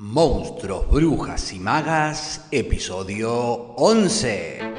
Monstruos, Brujas y Magas, episodio 11.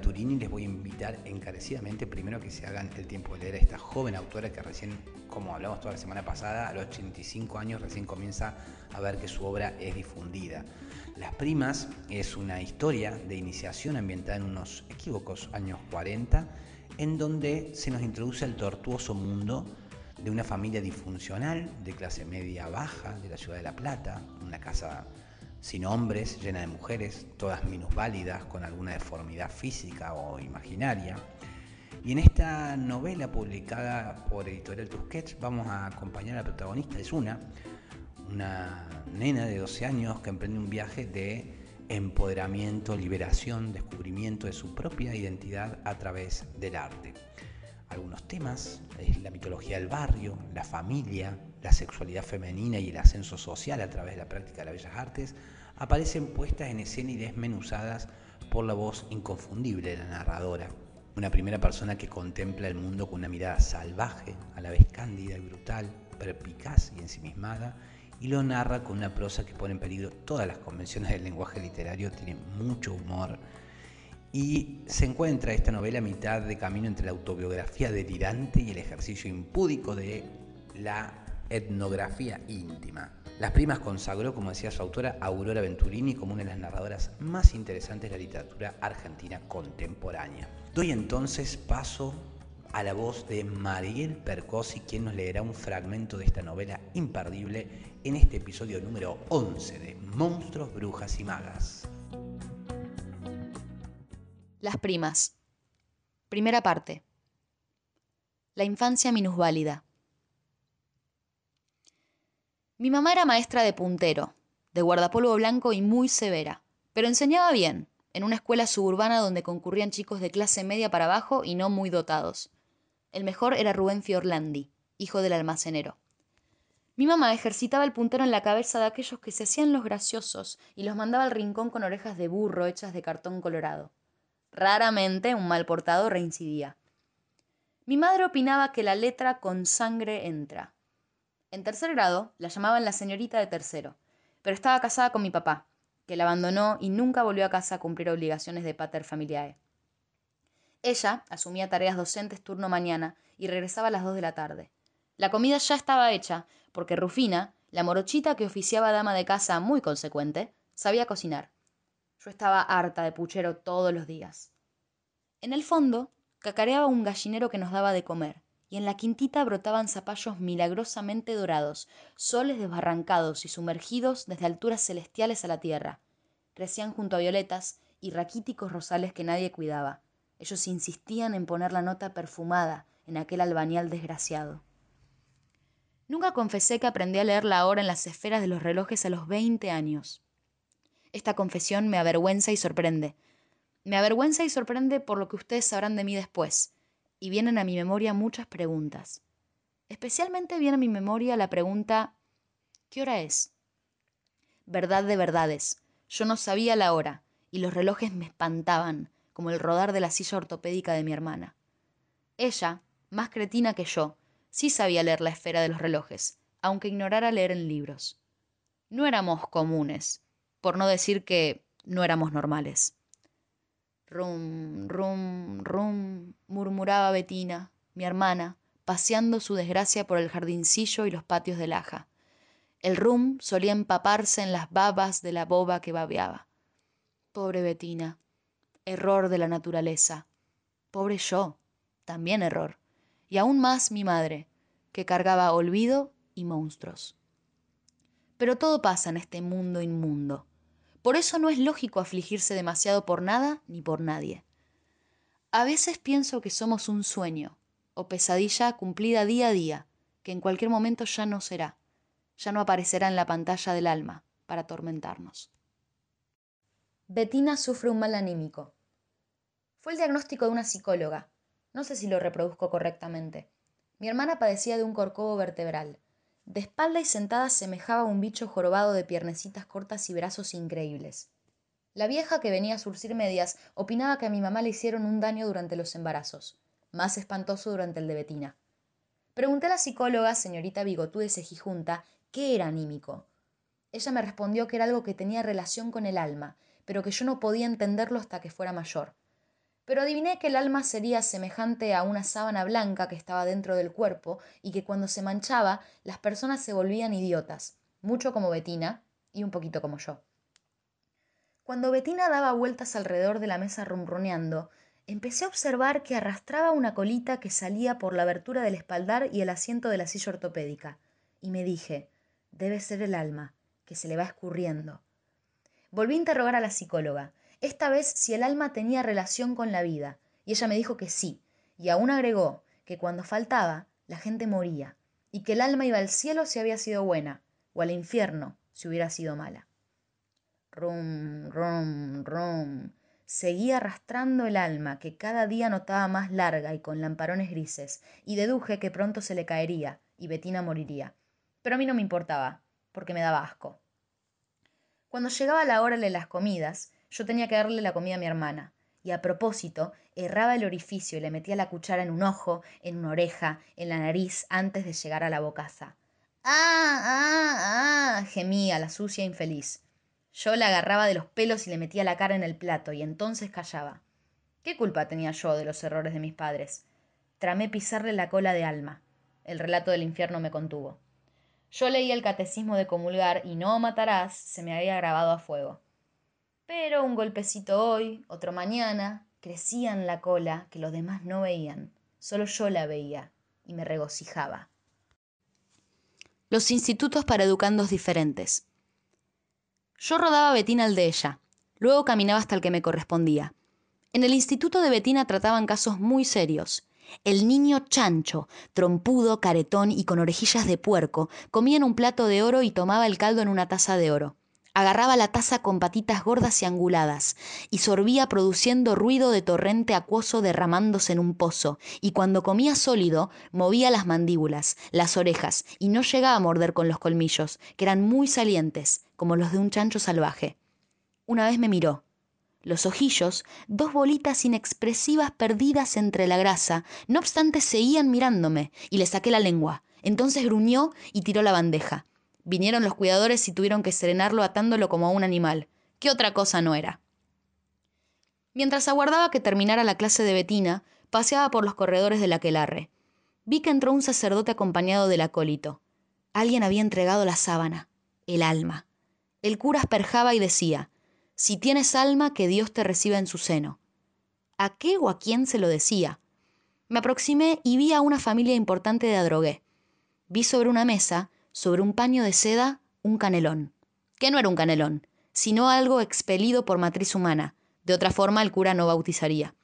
Venturini, les voy a invitar encarecidamente primero que se hagan el tiempo de leer a esta joven autora que recién, como hablamos toda la semana pasada, a los 85 años recién comienza a ver que su obra es difundida. Las primas es una historia de iniciación ambientada en unos equívocos años 40, en donde se nos introduce al tortuoso mundo de una familia disfuncional de clase media baja de la ciudad de La Plata, una casa sin hombres, llena de mujeres, todas minusválidas, con alguna deformidad física o imaginaria. Y en esta novela publicada por Editorial Tusquets vamos a acompañar a la protagonista, es una, una nena de 12 años que emprende un viaje de empoderamiento, liberación, descubrimiento de su propia identidad a través del arte. Algunos temas, es la mitología del barrio, la familia, la sexualidad femenina y el ascenso social a través de la práctica de las bellas artes, aparecen puestas en escena y desmenuzadas por la voz inconfundible de la narradora. Una primera persona que contempla el mundo con una mirada salvaje, a la vez cándida y brutal, perpicaz y ensimismada, y lo narra con una prosa que pone en peligro todas las convenciones del lenguaje literario, tiene mucho humor y se encuentra esta novela a mitad de camino entre la autobiografía delirante y el ejercicio impúdico de la etnografía íntima. Las Primas consagró, como decía su autora, Aurora Venturini como una de las narradoras más interesantes de la literatura argentina contemporánea. Doy entonces paso a la voz de Mariel Percosi, quien nos leerá un fragmento de esta novela imperdible en este episodio número 11 de Monstruos, Brujas y Magas. Las primas. Primera parte. La infancia minusválida. Mi mamá era maestra de puntero, de guardapolvo blanco y muy severa, pero enseñaba bien, en una escuela suburbana donde concurrían chicos de clase media para abajo y no muy dotados. El mejor era Rubén Fiorlandi, hijo del almacenero. Mi mamá ejercitaba el puntero en la cabeza de aquellos que se hacían los graciosos y los mandaba al rincón con orejas de burro hechas de cartón colorado. Raramente un mal portado reincidía. Mi madre opinaba que la letra con sangre entra. En tercer grado la llamaban la señorita de tercero, pero estaba casada con mi papá, que la abandonó y nunca volvió a casa a cumplir obligaciones de pater familiae. Ella asumía tareas docentes turno mañana y regresaba a las dos de la tarde. La comida ya estaba hecha, porque Rufina, la morochita que oficiaba dama de casa muy consecuente, sabía cocinar. Yo estaba harta de puchero todos los días. En el fondo, cacareaba un gallinero que nos daba de comer, y en la quintita brotaban zapallos milagrosamente dorados, soles desbarrancados y sumergidos desde alturas celestiales a la tierra. Crecían junto a violetas y raquíticos rosales que nadie cuidaba. Ellos insistían en poner la nota perfumada en aquel albañal desgraciado. Nunca confesé que aprendí a leer la hora en las esferas de los relojes a los veinte años. Esta confesión me avergüenza y sorprende. Me avergüenza y sorprende por lo que ustedes sabrán de mí después, y vienen a mi memoria muchas preguntas. Especialmente viene a mi memoria la pregunta ¿qué hora es? Verdad de verdades, yo no sabía la hora, y los relojes me espantaban, como el rodar de la silla ortopédica de mi hermana. Ella, más cretina que yo, sí sabía leer la esfera de los relojes, aunque ignorara leer en libros. No éramos comunes, por no decir que no éramos normales. Rum, rum, rum, murmuraba Betina, mi hermana, paseando su desgracia por el jardincillo y los patios de laja. El rum solía empaparse en las babas de la boba que babeaba. Pobre Betina, error de la naturaleza. Pobre yo, también error. Y aún más mi madre, que cargaba olvido y monstruos. Pero todo pasa en este mundo inmundo. Por eso no es lógico afligirse demasiado por nada ni por nadie. A veces pienso que somos un sueño o pesadilla cumplida día a día, que en cualquier momento ya no será, ya no aparecerá en la pantalla del alma para atormentarnos. Bettina sufre un mal anímico. Fue el diagnóstico de una psicóloga. No sé si lo reproduzco correctamente. Mi hermana padecía de un corcovo vertebral. De espalda y sentada semejaba un bicho jorobado de piernecitas cortas y brazos increíbles. La vieja que venía a surcir medias opinaba que a mi mamá le hicieron un daño durante los embarazos, más espantoso durante el de Betina. Pregunté a la psicóloga, señorita Bigotú de Cejijunta, qué era anímico. Ella me respondió que era algo que tenía relación con el alma, pero que yo no podía entenderlo hasta que fuera mayor. Pero adiviné que el alma sería semejante a una sábana blanca que estaba dentro del cuerpo y que cuando se manchaba las personas se volvían idiotas, mucho como Betina y un poquito como yo. Cuando Betina daba vueltas alrededor de la mesa ronroneando, empecé a observar que arrastraba una colita que salía por la abertura del espaldar y el asiento de la silla ortopédica, y me dije, debe ser el alma, que se le va escurriendo. Volví a interrogar a la psicóloga, esta vez si el alma tenía relación con la vida, y ella me dijo que sí, y aún agregó que cuando faltaba, la gente moría, y que el alma iba al cielo si había sido buena, o al infierno si hubiera sido mala. Rum, rum, rum. Seguía arrastrando el alma, que cada día notaba más larga y con lamparones grises, y deduje que pronto se le caería, y Betina moriría. Pero a mí no me importaba, porque me daba asco. Cuando llegaba la hora de las comidas, yo tenía que darle la comida a mi hermana, y a propósito, erraba el orificio y le metía la cuchara en un ojo, en una oreja, en la nariz, antes de llegar a la bocaza. ¡Ah, ah, ah! gemía la sucia infeliz. Yo la agarraba de los pelos y le metía la cara en el plato, y entonces callaba. ¿Qué culpa tenía yo de los errores de mis padres? Tramé pisarle la cola de alma. El relato del infierno me contuvo. Yo leía el catecismo de comulgar y no matarás se me había grabado a fuego. Pero un golpecito hoy, otro mañana, crecía en la cola que los demás no veían. Solo yo la veía y me regocijaba. Los institutos para educandos diferentes. Yo rodaba Betina al de ella. Luego caminaba hasta el que me correspondía. En el instituto de Betina trataban casos muy serios. El niño chancho, trompudo, caretón y con orejillas de puerco, comía en un plato de oro y tomaba el caldo en una taza de oro. Agarraba la taza con patitas gordas y anguladas, y sorbía produciendo ruido de torrente acuoso derramándose en un pozo, y cuando comía sólido, movía las mandíbulas, las orejas, y no llegaba a morder con los colmillos, que eran muy salientes, como los de un chancho salvaje. Una vez me miró, los ojillos, dos bolitas inexpresivas perdidas entre la grasa, no obstante seguían mirándome, y le saqué la lengua. Entonces gruñó y tiró la bandeja. Vinieron los cuidadores y tuvieron que serenarlo atándolo como a un animal. ¿Qué otra cosa no era? Mientras aguardaba que terminara la clase de Betina, paseaba por los corredores de la aquelarre. Vi que entró un sacerdote acompañado del acólito. Alguien había entregado la sábana, el alma. El cura asperjaba y decía, si tienes alma, que Dios te reciba en su seno. ¿A qué o a quién se lo decía? Me aproximé y vi a una familia importante de adrogué. Vi sobre una mesa, sobre un paño de seda, un canelón. Que no era un canelón, sino algo expelido por matriz humana. De otra forma, el cura no bautizaría.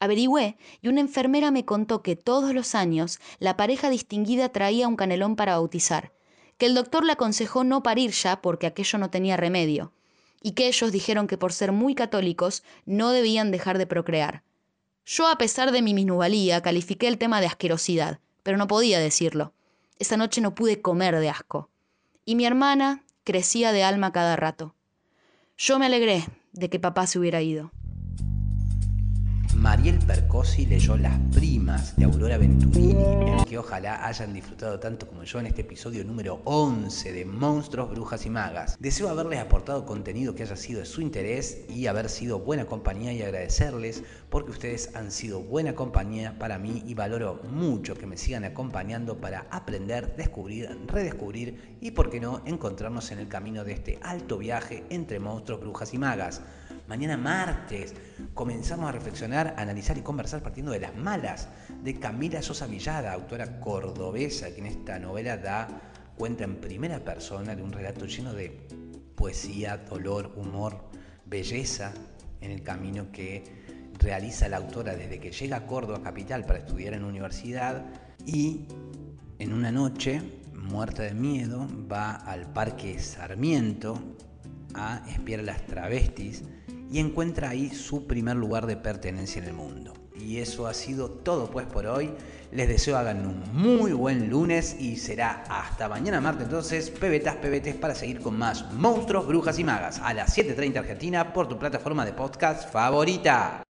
Averigüé y una enfermera me contó que todos los años la pareja distinguida traía un canelón para bautizar, que el doctor le aconsejó no parir ya porque aquello no tenía remedio, y que ellos dijeron que por ser muy católicos no debían dejar de procrear. Yo, a pesar de mi minuvalía, califiqué el tema de asquerosidad, pero no podía decirlo. Esa noche no pude comer de asco. Y mi hermana crecía de alma cada rato. Yo me alegré de que papá se hubiera ido. Mariel Percosi leyó Las primas de Aurora Venturini, el que ojalá hayan disfrutado tanto como yo en este episodio número 11 de Monstruos, Brujas y Magas. Deseo haberles aportado contenido que haya sido de su interés y haber sido buena compañía y agradecerles porque ustedes han sido buena compañía para mí y valoro mucho que me sigan acompañando para aprender, descubrir, redescubrir y, por qué no, encontrarnos en el camino de este alto viaje entre monstruos, brujas y magas. Mañana martes comenzamos a reflexionar, analizar y conversar partiendo de las malas de Camila Sosa Villada, autora cordobesa, que en esta novela da cuenta en primera persona de un relato lleno de poesía, dolor, humor, belleza en el camino que realiza la autora desde que llega a Córdoba capital para estudiar en universidad y en una noche, muerta de miedo, va al Parque Sarmiento a espiar a las travestis y encuentra ahí su primer lugar de pertenencia en el mundo. Y eso ha sido todo pues por hoy. Les deseo hagan un muy buen lunes y será hasta mañana martes entonces, pebetas, pebetes, para seguir con más monstruos, brujas y magas a las 7.30 Argentina por tu plataforma de podcast favorita.